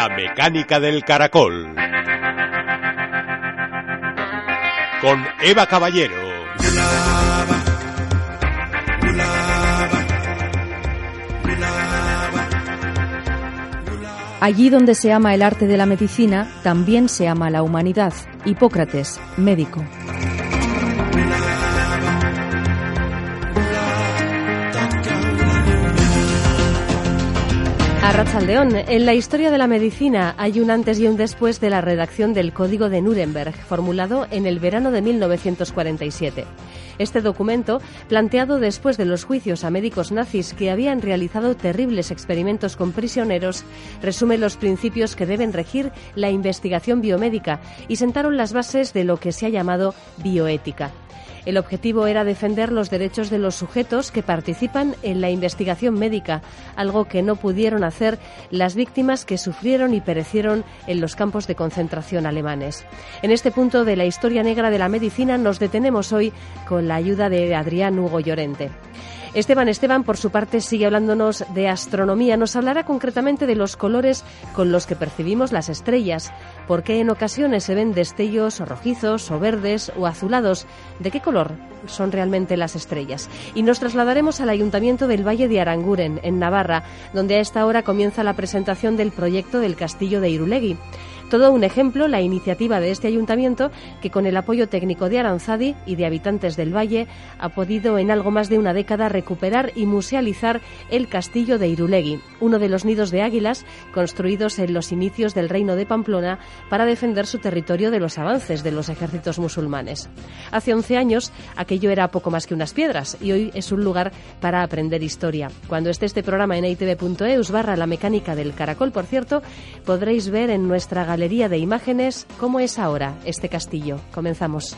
La mecánica del caracol. Con Eva Caballero. Allí donde se ama el arte de la medicina, también se ama la humanidad. Hipócrates, médico. Arrachaldeón, en la historia de la medicina hay un antes y un después de la redacción del Código de Nuremberg, formulado en el verano de 1947. Este documento, planteado después de los juicios a médicos nazis que habían realizado terribles experimentos con prisioneros, resume los principios que deben regir la investigación biomédica y sentaron las bases de lo que se ha llamado bioética. El objetivo era defender los derechos de los sujetos que participan en la investigación médica, algo que no pudieron hacer las víctimas que sufrieron y perecieron en los campos de concentración alemanes. En este punto de la historia negra de la medicina nos detenemos hoy con la ayuda de Adrián Hugo Llorente. Esteban Esteban, por su parte, sigue hablándonos de astronomía. Nos hablará concretamente de los colores con los que percibimos las estrellas, por qué en ocasiones se ven destellos rojizos o verdes o azulados. ¿De qué color son realmente las estrellas? Y nos trasladaremos al Ayuntamiento del Valle de Aranguren, en Navarra, donde a esta hora comienza la presentación del proyecto del Castillo de Irulegui. Todo un ejemplo, la iniciativa de este ayuntamiento, que con el apoyo técnico de Aranzadi y de habitantes del Valle, ha podido en algo más de una década recuperar y musealizar el castillo de Irulegui, uno de los nidos de águilas construidos en los inicios del reino de Pamplona para defender su territorio de los avances de los ejércitos musulmanes. Hace 11 años aquello era poco más que unas piedras y hoy es un lugar para aprender historia. Cuando esté este programa en itv.eus barra la mecánica del caracol, por cierto, podréis ver en nuestra galería galería de imágenes cómo es ahora este castillo. Comenzamos.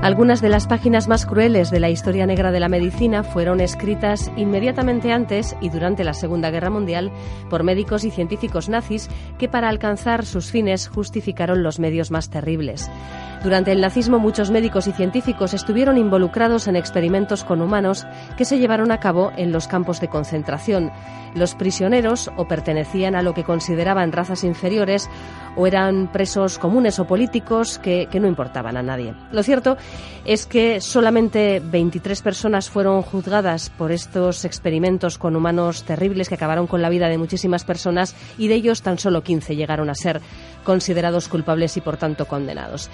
Algunas de las páginas más crueles de la historia negra de la medicina fueron escritas inmediatamente antes y durante la Segunda Guerra Mundial por médicos y científicos nazis que para alcanzar sus fines justificaron los medios más terribles. Durante el nazismo muchos médicos y científicos estuvieron involucrados en experimentos con humanos que se llevaron a cabo en los campos de concentración. Los prisioneros o pertenecían a lo que consideraban razas inferiores o eran presos comunes o políticos que, no importaban a nadie. Lo cierto es que solamente 23 personas fueron juzgadas por estos experimentos con humanos terribles que acabaron con la vida de muchísimas personas y de ellos tan solo 15 llegaron a ser considerados culpables y por tanto condenados.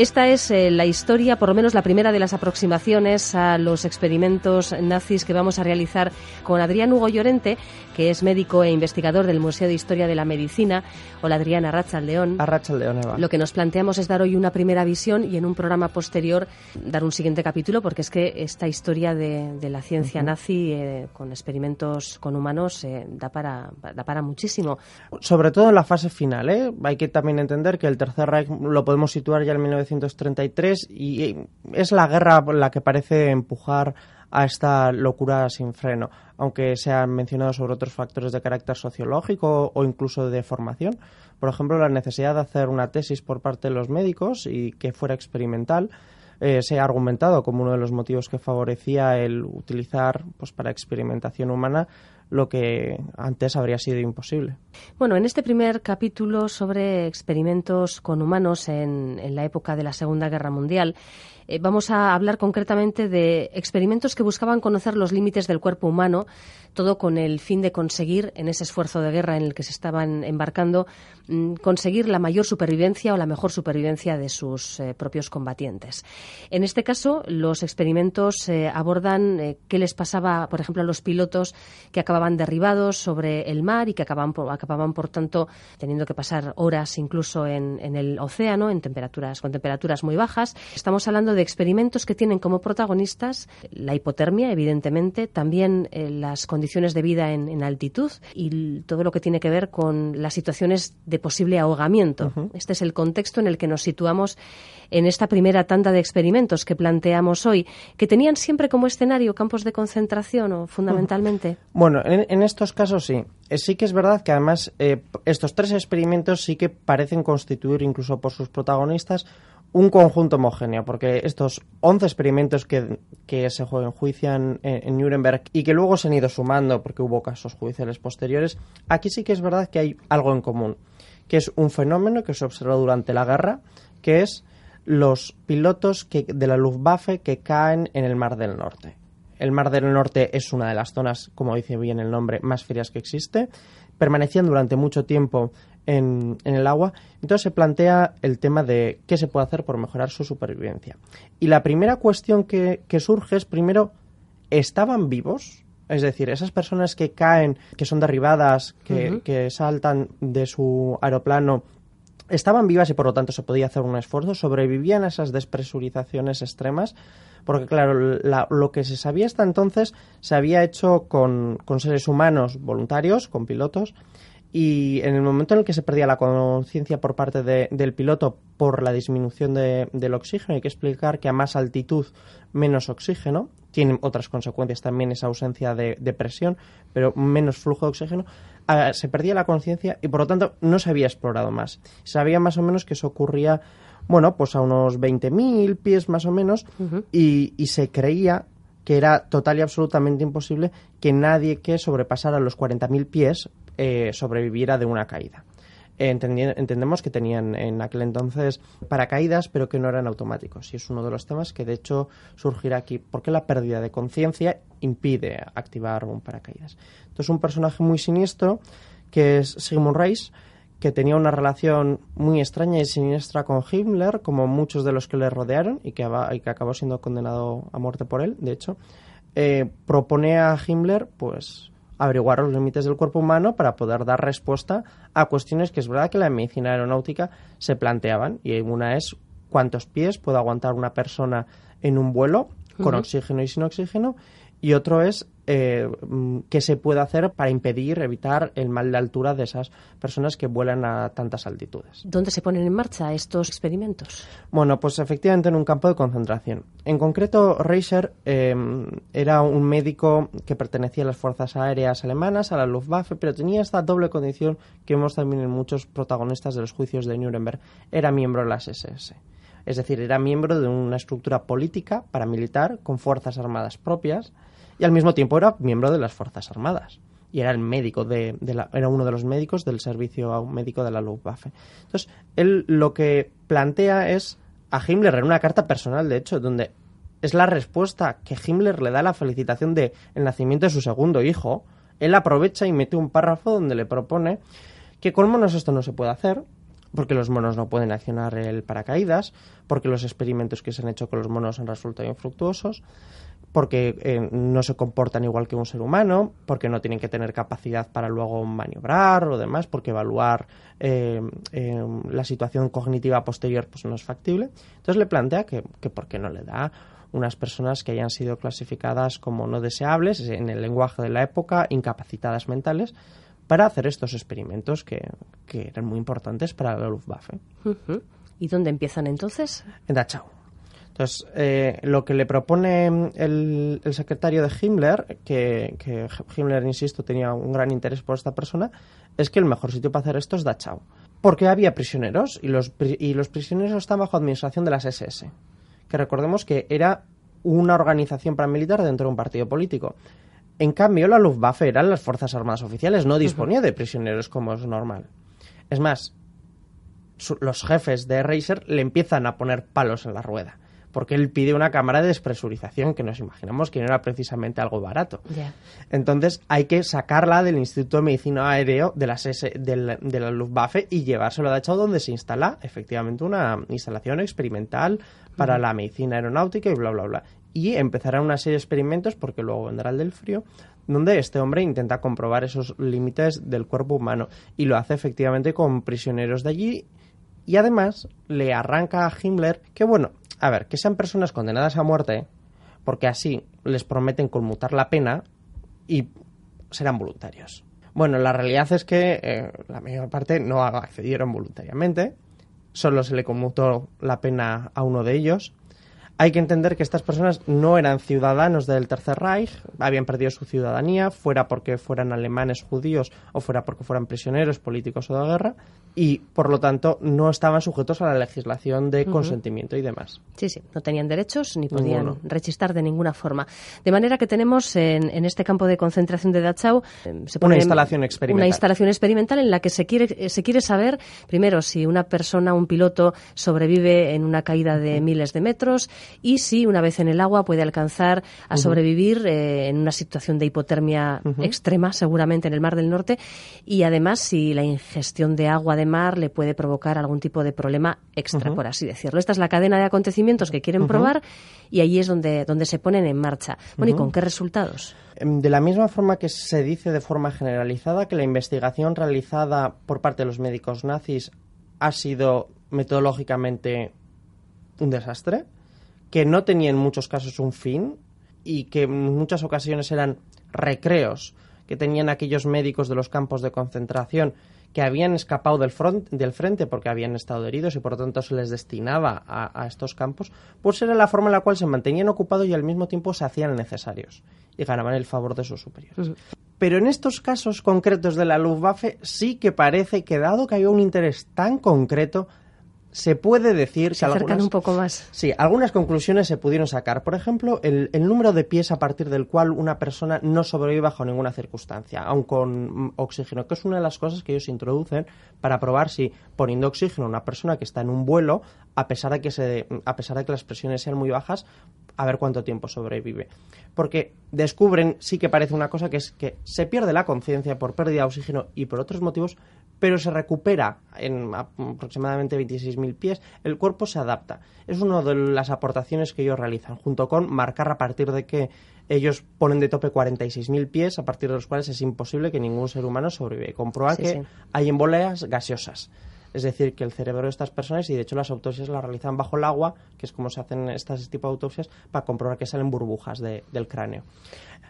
Esta es eh, la historia, por lo menos la primera de las aproximaciones a los experimentos nazis que vamos a realizar con Adrián Hugo Llorente, que es médico e investigador del Museo de Historia de la Medicina. Hola Adrián Arracha León. Arracha León, Eva. Lo que nos planteamos es dar hoy una primera visión y en un programa posterior dar un siguiente capítulo, porque es que esta historia de, la ciencia nazi eh, con experimentos con humanos eh, da, para, da para muchísimo. Sobre todo en la fase final, ¿eh? Hay que también entender que el Tercer Reich lo podemos situar ya en 1933 y es la guerra la que parece empujar a esta locura sin freno, aunque se han mencionado sobre otros factores de carácter sociológico o incluso de formación. Por ejemplo, la necesidad de hacer una tesis por parte de los médicos y que fuera experimental. Eh, se ha argumentado como uno de los motivos que favorecía el utilizar pues, para experimentación humana lo que antes habría sido imposible. Bueno, en este primer capítulo sobre experimentos con humanos en, en la época de la Segunda Guerra Mundial, eh, vamos a hablar concretamente de experimentos que buscaban conocer los límites del cuerpo humano, todo con el fin de conseguir, en ese esfuerzo de guerra en el que se estaban embarcando, mm, conseguir la mayor supervivencia o la mejor supervivencia de sus eh, propios combatientes. En este caso, los experimentos eh, abordan qué les pasaba, por ejemplo, a los pilotos que acababan derribados sobre el mar y que acababan, por, acababan, por tanto, teniendo que pasar horas incluso en, en el océano, en temperaturas, con temperaturas muy bajas. Estamos hablando de experimentos que tienen como protagonistas la hipotermia, evidentemente, también eh, las condiciones de vida en, altitud y todo lo que tiene que ver con las situaciones de posible ahogamiento. Este es el contexto en el que nos situamos en esta primera tanda de experimentos que planteamos hoy, que tenían siempre como escenario campos de concentración o fundamentalmente. Bueno, en, estos casos sí. Eh, sí que es verdad que además eh, estos tres experimentos sí que parecen constituir incluso por sus protagonistas un conjunto homogéneo, porque estos 11 experimentos que, que se enjuician en, en, Nuremberg y que luego se han ido sumando porque hubo casos judiciales posteriores, aquí sí que es verdad que hay algo en común, que es un fenómeno que se observó durante la guerra, que es los pilotos de la Luftwaffe que caen en el Mar del Norte. El Mar del Norte es una de las zonas, como dice bien el nombre, más frías que existe. Permanecían durante mucho tiempo en, el agua. Entonces se plantea el tema de qué se puede hacer por mejorar su supervivencia. Y la primera cuestión que, surge es, primero, ¿estaban vivos? Es decir, esas personas que caen, que son derribadas, que, que saltan de su aeroplano, estaban vivas y por lo tanto se podía hacer un esfuerzo, sobrevivían a esas despresurizaciones extremas, porque claro, lo que se sabía hasta entonces se había hecho con, con seres humanos voluntarios, con pilotos, y en el momento en el que se perdía la conciencia por parte del piloto por la disminución del oxígeno, hay que explicar que a más altitud menos oxígeno, tiene otras consecuencias también esa ausencia de, presión, pero menos flujo de oxígeno, ah, se perdía la conciencia y por lo tanto no se había explorado más. Sabía más o menos que eso ocurría, bueno, pues a unos 20.000 pies más o menos y, y se creía que era total y absolutamente imposible que nadie que sobrepasara los 40.000 pies eh, sobreviviera de una caída. entendemos que tenían en aquel entonces paracaídas, pero que no eran automáticos. Y es uno de los temas que, de hecho, surgirá aquí. porque la pérdida de conciencia impide activar un paracaídas? Entonces, un personaje muy siniestro, que es Sigmund Reis, que tenía una relación muy extraña y siniestra con Himmler, como muchos de los que le rodearon, y que, que acabó siendo condenado a muerte por él, de hecho, eh, propone a Himmler, pues, averiguar los límites del cuerpo humano para poder dar respuesta a cuestiones que es verdad que la medicina aeronáutica se planteaban. Y una es cuántos pies puede aguantar una persona en un vuelo con oxígeno y sin oxígeno y otro es eh, mm, qué se puede hacer para impedir, evitar el mal de altura de esas personas que vuelan a tantas altitudes. ¿Dónde se ponen en marcha estos experimentos? Bueno, pues efectivamente en un campo de concentración. En concreto, Reiser eh, era un médico que pertenecía a las fuerzas aéreas alemanas, a la Luftwaffe, pero tenía esta doble condición que vemos también en muchos protagonistas de los juicios de Nuremberg. Era miembro de las SS. Es decir, era miembro de una estructura política paramilitar con fuerzas armadas propias y al mismo tiempo era miembro de las Fuerzas Armadas y era el médico de, la, era uno de los médicos del servicio médico de la Luftwaffe. Entonces, él lo que plantea es a Himmler en una carta personal, de hecho, donde es la respuesta que Himmler le da a la felicitación de el nacimiento de su segundo hijo. Él aprovecha y mete un párrafo donde le propone que con monos esto no se puede hacer, porque los monos no pueden accionar el paracaídas, porque los experimentos que se han hecho con los monos han resultado infructuosos, porque eh, no se comportan igual que un ser humano, porque no tienen que tener capacidad para luego maniobrar o demás, porque evaluar eh, eh, la situación cognitiva posterior pues no es factible. Entonces le plantea que, que por qué no le da unas personas que hayan sido clasificadas como no deseables en el lenguaje de la época, incapacitadas mentales, para hacer estos experimentos que, eran muy importantes para la Luftwaffe. ¿Y dónde empiezan entonces? En Dachau. Entonces, eh, lo que le propone el, secretario de Himmler, que, Himmler, insisto, tenía un gran interés por esta persona, es que el mejor sitio para hacer esto es Dachau. Porque había prisioneros y los, y los prisioneros están bajo administración de las SS, que recordemos que era una organización paramilitar dentro de un partido político. En cambio, la Luftwaffe eran las Fuerzas Armadas Oficiales, no disponía de prisioneros como es normal. Es más, los jefes de Reiser le empiezan a poner palos en la rueda, porque él pide una cámara de despresurización que nos imaginamos que no era precisamente algo barato. Entonces hay que sacarla del Instituto de Medicina Aéreo de, las de, la, Luftwaffe y llevárselo a Dachau donde se instala efectivamente una instalación experimental para la medicina aeronáutica y bla, bla, bla. Y empezará una serie de experimentos, porque luego vendrá el del frío, donde este hombre intenta comprobar esos límites del cuerpo humano y lo hace efectivamente con prisioneros de allí y además le arranca a Himmler que, bueno, a ver, que sean personas condenadas a muerte, porque así les prometen conmutar la pena y serán voluntarios. Bueno, la realidad es que eh, la mayor parte no accedieron voluntariamente, solo se le conmutó la pena a uno de ellos, Hay que entender que estas personas no eran ciudadanos del Tercer Reich, habían perdido su ciudadanía, fuera porque fueran alemanes judíos o fuera porque fueran prisioneros políticos o de guerra, y por lo tanto no estaban sujetos a la legislación de consentimiento y demás. Sí, sí, no tenían derechos ni podían rechistar de ninguna forma. De manera que tenemos en, este campo de concentración de Dachau eh, se pone una instalación experimental. Una instalación experimental en la que se quiere, se quiere saber, primero, si una persona, un piloto, sobrevive en una caída de miles de metros, y si una vez en el agua puede alcanzar a sobrevivir eh, en una situación de hipotermia extrema, seguramente en el Mar del Norte, y además si la ingestión de agua de mar le puede provocar algún tipo de problema extra, por así decirlo. Esta es la cadena de acontecimientos que quieren probar y ahí es donde, donde se ponen en marcha. Bueno, ¿y con qué resultados? Em, de la misma forma que se dice de forma generalizada que la investigación realizada por parte de los médicos nazis ha sido metodológicamente un desastre, que no tenía en muchos casos un fin y que en muchas ocasiones eran recreos que tenían aquellos médicos de los campos de concentración que habían escapado del, del frente porque habían estado heridos y por lo tanto se les destinaba a, estos campos, pues era la forma en la cual se mantenían ocupados y al mismo tiempo se hacían necesarios y ganaban el favor de sus superiores. Pero en estos casos concretos de la Luftwaffe sí que parece que dado que había un interés tan concreto, se puede decir se que algunas, un poco más. Sí, algunas conclusiones se pudieron sacar. Por ejemplo, el, número de pies a partir del cual una persona no sobrevive bajo ninguna circunstancia, aun con oxígeno, que es una de las cosas que ellos introducen para probar si poniendo oxígeno a una persona que está en un vuelo, a pesar de que se, a pesar de que las presiones sean muy bajas, a ver cuánto tiempo sobrevive. Porque descubren, sí que parece una cosa que es que se pierde la conciencia por pérdida de oxígeno y por otros motivos, pero se recupera en aproximadamente 26.000 pies, el cuerpo se adapta. Es una de las aportaciones que ellos realizan, junto con marcar a partir de que ellos ponen de tope 46.000 pies, a partir de los cuales es imposible que ningún ser humano sobrevive. Comprobar que hay emboleas gaseosas. Es decir, que el cerebro de estas personas, y de hecho las autopsias las realizan bajo el agua, que es como se hacen estas tipo de autopsias, para comprobar que salen burbujas del cráneo.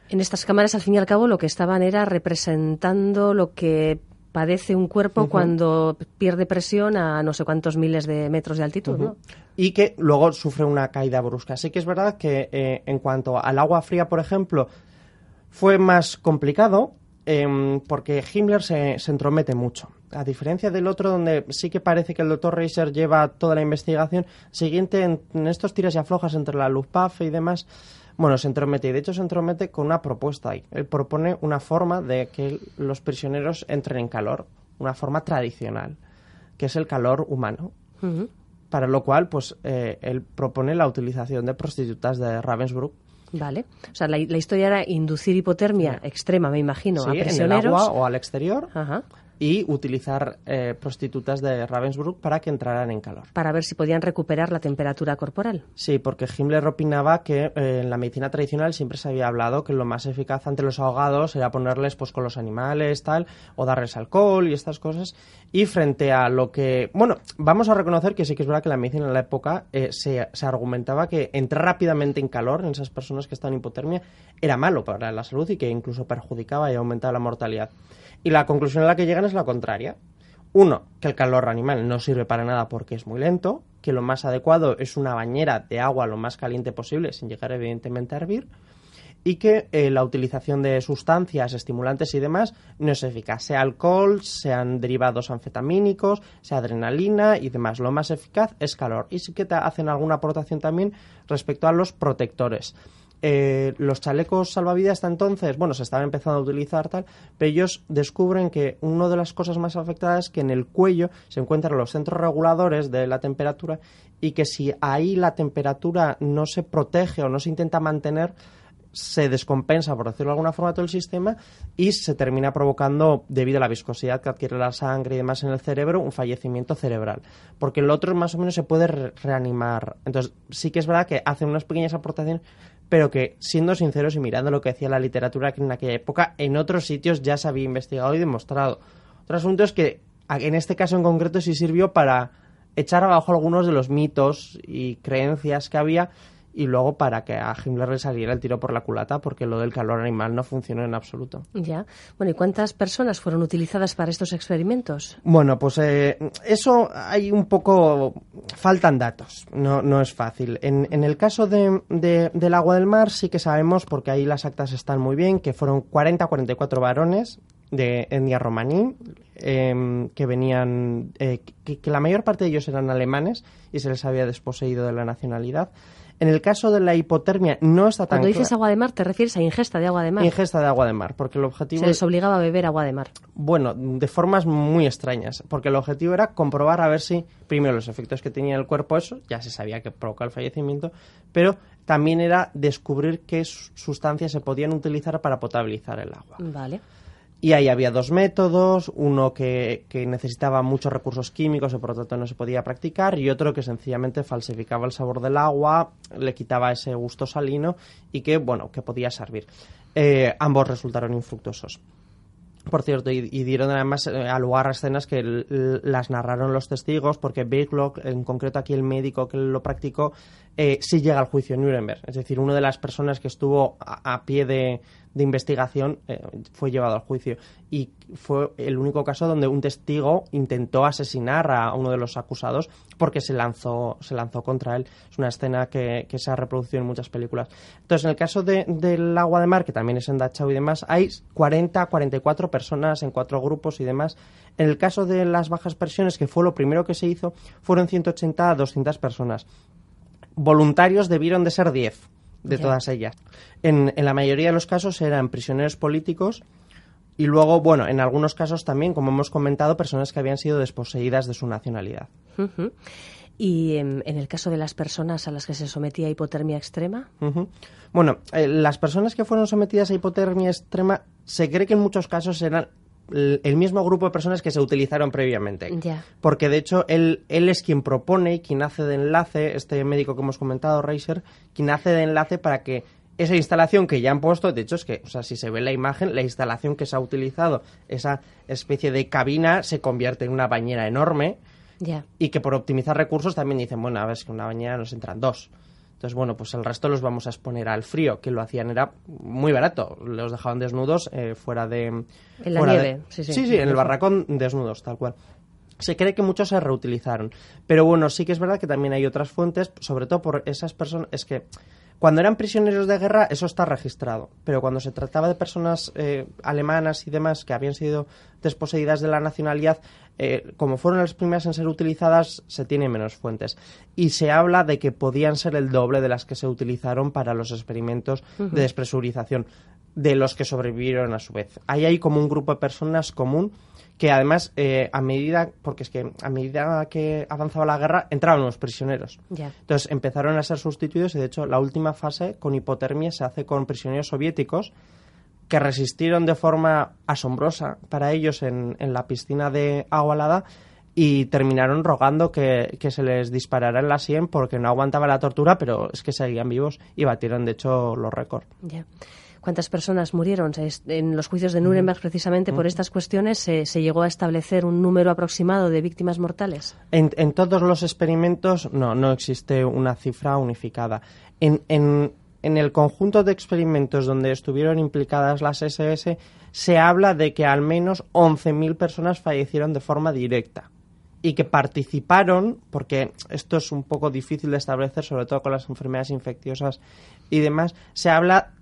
En estas cámaras, al fin y al cabo, lo que estaban era representando lo que padece un cuerpo cuando pierde presión a no sé cuántos miles de metros de altitud, ¿no? Y que luego sufre una caída brusca. Sí que es verdad que eh, en cuanto al agua fría, por ejemplo, fue más complicado em, porque Himmler se, entromete mucho. A diferencia del otro, donde sí que parece que el doctor Reiser lleva toda la investigación, siguiente en, en estos tiras y aflojas entre la Luftwaffe y demás, bueno, se entromete y de hecho se entromete con una propuesta ahí. Él propone una forma de que los prisioneros entren en calor, una forma tradicional, que es el calor humano. Para lo cual, pues, eh, él propone la utilización de prostitutas de Ravensbrück. Vale. O sea, la, historia era inducir hipotermia extrema, me imagino, a prisioneros. en el agua o al exterior. Ajá y utilizar eh, prostitutas de Ravensbrück para que entraran en calor. Para ver si podían recuperar la temperatura corporal. Sí, porque Himmler opinaba que eh, en la medicina tradicional siempre se había hablado que lo más eficaz ante los ahogados era ponerles pues con los animales, tal, o darles alcohol y estas cosas. Y frente a lo que... Bueno, vamos a reconocer que sí que es verdad que la medicina en la época eh, se, se argumentaba que entrar rápidamente en calor en esas personas que están en hipotermia era malo para la salud y que incluso perjudicaba y aumentaba la mortalidad. Y la conclusión a la que llegan es la contraria. Uno, que el calor animal no sirve para nada porque es muy lento, que lo más adecuado es una bañera de agua lo más caliente posible, sin llegar evidentemente a hervir, y que eh, la utilización de sustancias estimulantes y demás no es eficaz, sea alcohol, sean derivados anfetamínicos, sea adrenalina y demás. Lo más eficaz es calor. Y sí que te hacen alguna aportación también respecto a los protectores. Eh, los chalecos salvavidas hasta entonces, bueno, se estaban empezando a utilizar tal, pero ellos descubren que una de las cosas más afectadas es que en el cuello se encuentran los centros reguladores de la temperatura y que si ahí la temperatura no se protege o no se intenta mantener, se descompensa, por decirlo de alguna forma, todo el sistema y se termina provocando, debido a la viscosidad que adquiere la sangre y demás en el cerebro, un fallecimiento cerebral. Porque el otro más o menos se puede reanimar. Entonces, sí que es verdad que hacen unas pequeñas aportaciones, pero que, siendo sinceros y mirando lo que decía la literatura en aquella época, en otros sitios ya se había investigado y demostrado. Otro asunto es que, en este caso en concreto, sí sirvió para echar abajo algunos de los mitos y creencias que había y luego para que a Himmler le saliera el tiro por la culata porque lo del calor animal no funcionó en absoluto. Ya. Bueno, ¿y cuántas personas fueron utilizadas para estos experimentos? Bueno, pues eh, eso hay un poco... faltan datos, no, no es fácil. En, en el caso de, de- del agua del mar sí que sabemos, porque ahí las actas están muy bien, que fueron 40-44 varones de etnia romaní, em, que venían, eh, que, que la mayor parte de ellos eran alemanes y se les había desposeído de la nacionalidad. En el caso de la hipotermia no está tan Cuando dices agua de mar, te refieres a ingesta de agua de mar. ingesta de agua de mar, porque el objetivo Se les obligaba a beber agua de mar. bueno, de formas muy extrañas, porque el objetivo era comprobar a ver si, primero, los efectos que tenía el cuerpo, eso, ya se sabía que provoca el fallecimiento, pero también era descubrir qué su- sustancias se podían utilizar para potabilizar el agua. Vale. Y ahí había dos métodos, uno que, que necesitaba muchos recursos químicos y por lo tanto no se podía practicar, y otro que sencillamente falsificaba el sabor del agua, le quitaba ese gusto salino y que, bueno, que podía servir. Eh, ambos resultaron infructuosos. Por cierto, y, dieron además eh, a lugar a escenas que las narraron los testigos, porque Birklock, en concreto aquí el médico que lo practicó, eh, sí llega al juicio en Nuremberg. Es decir, una de las personas que estuvo a pie de, de investigación eh, fue llevado al juicio. Y fue el único caso donde un testigo intentó asesinar a uno de los acusados porque se lanzó, se lanzó contra él. Es una escena que, que se ha reproducido en muchas películas. Entonces, en el caso de- del agua de mar, que también es en Dachau y demás, hay 40, 44 personas en cuatro grupos y demás. En el caso de las bajas presiones, que fue lo primero que se hizo, fueron 180 a 200 personas. Voluntarios debieron de ser 10 de todas ellas. En, en la mayoría de los casos eran prisioneros políticos y luego, bueno, en algunos casos también, como hemos comentado, personas que habían sido desposeídas de su nacionalidad. Y em, en el caso de las personas a las que se sometía a hipotermia extrema. Bueno, eh, las personas que fueron sometidas a hipotermia extrema se cree que en muchos casos eran el, mismo grupo de personas que se utilizaron previamente. Porque de hecho él, él es quien propone y quien hace de enlace, este médico que hemos comentado, Reiser, quien hace de enlace para que esa instalación que ya han puesto, de hecho es que, o sea, si se ve la imagen, la instalación que se ha utilizado, esa especie de cabina, se convierte en una bañera enorme y que por optimizar recursos también dicen, bueno, a ver, es que una bañera nos entran dos. Entonces, bueno, pues el resto los vamos a exponer al frío, que lo hacían era muy barato. Los dejaban desnudos eh, fuera de... En la de- nieve, sí, sí. Sí, en el barracón desnudos, tal cual. Se cree que muchos se reutilizaron. Pero bueno, sí que es verdad que también hay otras fuentes, sobre todo por esas personas. Es que cuando eran prisioneros de guerra, eso está registrado. Pero cuando se trataba de personas eh, alemanas y demás que habían sido desposeídas de la nacionalidad, eh, como fueron las primeras en ser utilizadas, se tiene menos fuentes. Y se habla de que podían ser el doble de las que se utilizaron para los experimentos de despresurización, de los que sobrevivieron a su vez. Ahí hay como un grupo de personas común que además eh, a medida porque es que a medida que avanzaba la guerra entraban los prisioneros. Entonces empezaron a ser sustituidos y de hecho la última fase con hipotermia se hace con prisioneros soviéticos que resistieron de forma asombrosa para ellos en, en la piscina de agua helada y terminaron rogando que, que se les disparara en la sien porque no aguantaba la tortura, pero es que seguían vivos y batieron de hecho los récords. ¿Cuántas personas murieron? En los juicios de Nuremberg, precisamente por estas cuestiones, se, se llegó a establecer un número aproximado de víctimas mortales. En, en todos los experimentos no, no existe una cifra unificada. En, en, en el conjunto de experimentos donde estuvieron implicadas las SS, se habla de que al menos 11.000 personas fallecieron de forma directa y que participaron, porque esto es un poco difícil de establecer, sobre todo con las enfermedades infecciosas y demás, se habla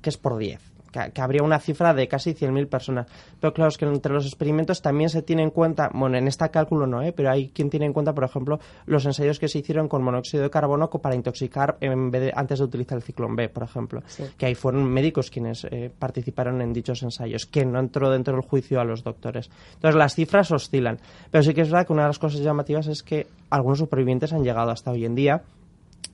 que es por 10, que, que habría una cifra de casi 100.000 personas. Pero claro, es que entre los experimentos también se tiene en cuenta, bueno, en este cálculo no, ¿eh? pero hay quien tiene en cuenta, por ejemplo, los ensayos que se hicieron con monóxido de carbono para intoxicar en vez de, antes de utilizar el ciclón B, por ejemplo. Sí. Que ahí fueron médicos quienes eh, participaron en dichos ensayos, que no entró dentro del juicio a los doctores. Entonces las cifras oscilan. Pero sí que es verdad que una de las cosas llamativas es que algunos supervivientes han llegado hasta hoy en día.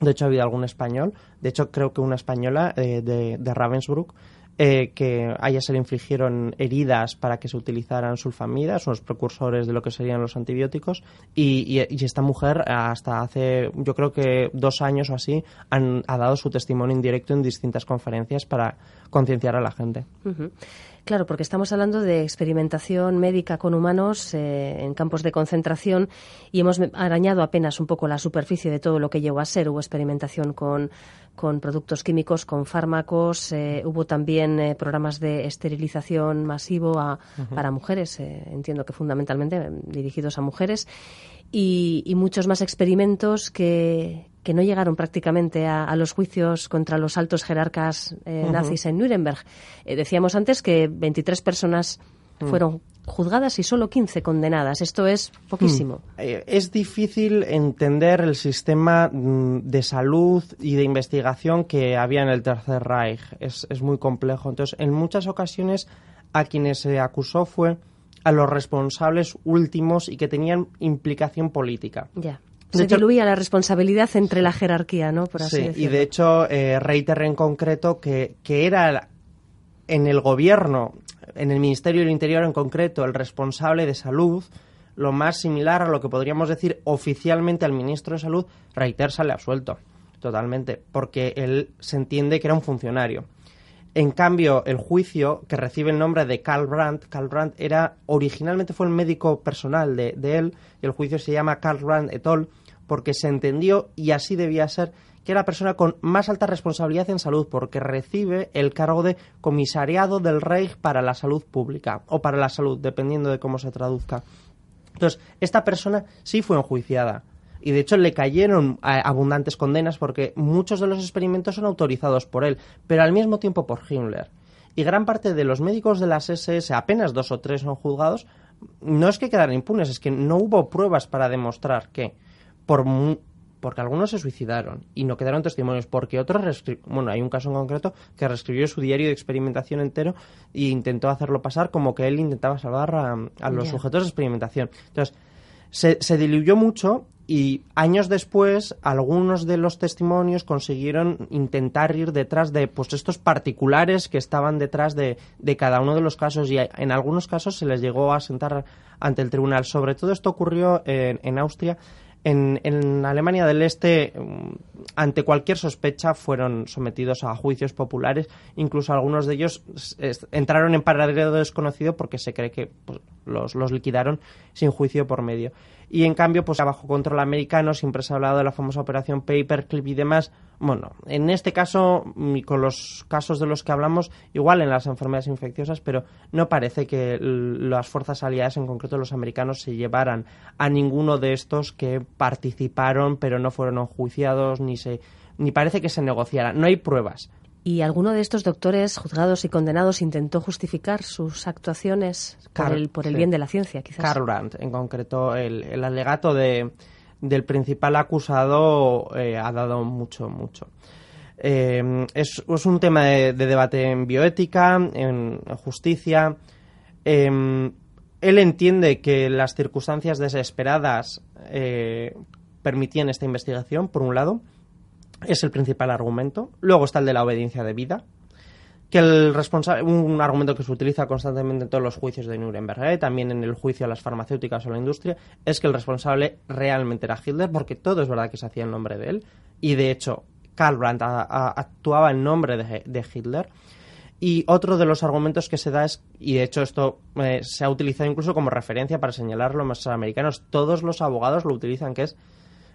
De hecho, ha habido algún español. De hecho, creo que una española eh, de, de Ravensbrück eh, que a ella se le infligieron heridas para que se utilizaran sulfamidas, unos precursores de lo que serían los antibióticos, y, esta mujer hasta hace, yo creo que dos años o así, han, ha dado su testimonio en directo en distintas conferencias para concienciar a la gente. Claro, porque estamos hablando de experimentación médica con humanos eh, en campos de concentración y hemos arañado apenas un poco la superficie de todo lo que llegó a ser. Hubo experimentación con, productos químicos, con fármacos, eh, hubo también eh, programas de esterilización masivo para mujeres, entiendo que fundamentalmente dirigidos a mujeres, y, y muchos más experimentos que, que no llegaron prácticamente a, los juicios contra los altos jerarcas eh, nazis en Nuremberg. Eh, decíamos antes que 23 personas mm. fueron juzgadas y solo 15 condenadas. Esto es poquísimo. Mm. Eh, es difícil entender el sistema mm, de salud y de investigación que había en el Tercer Reich. Es, es muy complejo. Entonces, en muchas ocasiones a quienes se acusó fue a los responsables últimos y que tenían implicación política. Ya. Se diluía la responsabilidad entre la jerarquía, ¿no? Por así sí, y de hecho eh, reiteré en concreto que, que era en el gobierno, en el Ministerio del Interior en concreto, el responsable de salud, lo más similar a lo que podríamos decir oficialmente al ministro de Salud, Reiter sale absuelto, totalmente, porque él se entiende que era un funcionario. En cambio, el juicio que recibe el nombre de Karl Brandt, Karl Brandt era originalmente fue el médico personal de, de él, y el juicio se llama Karl Brandt et al porque se entendió, y así debía ser, que era la persona con más alta responsabilidad en salud, porque recibe el cargo de comisariado del Reich para la salud pública, o para la salud, dependiendo de cómo se traduzca. Entonces, esta persona sí fue enjuiciada. Y de hecho le cayeron eh, abundantes condenas porque muchos de los experimentos son autorizados por él, pero al mismo tiempo por Himmler. Y gran parte de los médicos de las SS, apenas dos o tres son juzgados, no es que quedaran impunes, es que no hubo pruebas para demostrar que por porque algunos se suicidaron y no quedaron testimonios, porque otros, bueno, hay un caso en concreto que reescribió su diario de experimentación entero e intentó hacerlo pasar como que él intentaba salvar a, los sujetos de experimentación. Entonces, se, se, diluyó mucho y años después algunos de los testimonios consiguieron intentar ir detrás de pues estos particulares que estaban detrás de, de cada uno de los casos y en algunos casos se les llegó a sentar ante el tribunal. Sobre todo esto ocurrió en, en Austria en, Alemania del Este, mm, ante cualquier sospecha, fueron sometidos a juicios populares. Incluso algunos de ellos entraron en paradero desconocido porque se cree que pues, los liquidaron sin juicio por medio. Y en cambio, pues bajo control americano siempre se ha hablado de la famosa operación Paperclip y demás. Bueno, en este caso, y con los casos de los que hablamos, igual en las enfermedades infecciosas, pero no parece que las fuerzas aliadas, en concreto los americanos, se llevaran a ninguno de estos que participaron pero no fueron enjuiciados ni se ni parece que se negociara. No hay pruebas. ¿Y alguno de estos doctores juzgados y condenados intentó justificar sus actuaciones por, el, por el bien de la ciencia, quizás? Karl Brandt, en concreto, el, alegato de, del principal acusado eh, ha dado mucho, mucho. Eh, es, un tema de, debate en bioética, en, justicia. Em, él entiende que las circunstancias desesperadas eh, permitían esta investigación, por un lado, es el principal argumento. Luego está el de la obediencia de vida, que el responsable, un argumento que se utiliza constantemente en todos los juicios de Nuremberg, ¿eh? también en el juicio a las farmacéuticas o a la industria, es que el responsable realmente era Hitler, porque todo es verdad que se hacía en nombre de él, y de hecho Karl Brandt actuaba en nombre de, Hitler. Y otro de los argumentos que se da es, y de hecho esto eh, se ha utilizado incluso como referencia para señalarlo a los americanos, todos los abogados lo utilizan, que es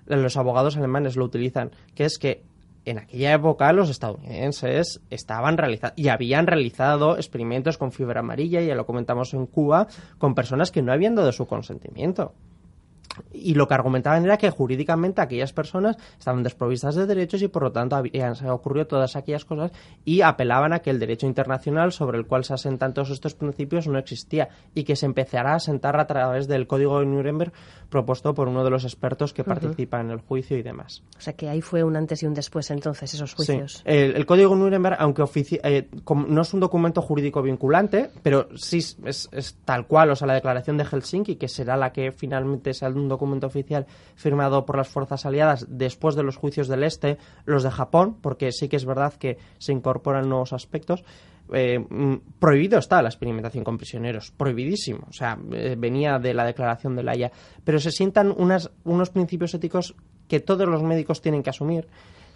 los abogados alemanes lo utilizan, que es que en aquella época los estadounidenses estaban realizando y habían realizado experimentos con fibra amarilla, ya lo comentamos en Cuba, con personas que no habían dado su consentimiento y lo que argumentaban era que jurídicamente aquellas personas estaban desprovistas de derechos y por lo tanto habían ocurrido todas aquellas cosas y apelaban a que el derecho internacional sobre el cual se asentan todos estos principios no existía y que se empezará a asentar a través del Código de Nuremberg propuesto por uno de los expertos que participa en el juicio y demás. O sea que ahí fue un antes y un después entonces esos juicios. El, Código de Nuremberg, aunque eh, no es un documento jurídico vinculante, pero sí es, es, tal cual, o sea, la declaración de Helsinki, que será la que finalmente sea un documento oficial firmado por las fuerzas aliadas después de los juicios del Este, los de Japón, porque sí que es verdad que se incorporan nuevos aspectos. eh, mm, prohibido está la experimentación con prisioneros, prohibidísimo, o sea, eh, venía de la declaración de la pero se sientan unas, unos principios éticos que todos los médicos tienen que asumir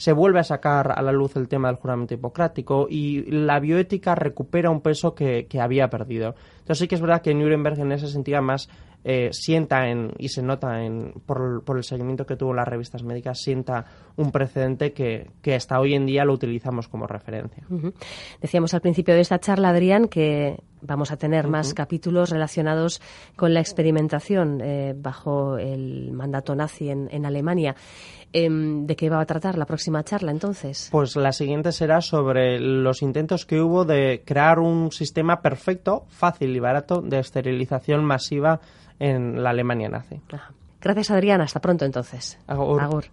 se vuelve a sacar a la luz el tema del juramento hipocrático y la bioética recupera un peso que, que había perdido. Entonces sí que es verdad que Nuremberg en ese sentido más eh, sienta en, y se nota en, por, por, el seguimiento que tuvo las revistas médicas, sienta un precedente que, que hasta hoy en día lo utilizamos como referencia. Uh -huh. Decíamos al principio de esta charla, Adrián, que vamos a tener uh -huh. más capítulos relacionados con la experimentación eh, bajo el mandato nazi en, en Alemania. ¿De qué va a tratar la próxima charla entonces? Pues la siguiente será sobre los intentos que hubo de crear un sistema perfecto, fácil y barato de esterilización masiva en la Alemania nazi. Ajá. Gracias Adrián, hasta pronto entonces. Agur. Agur.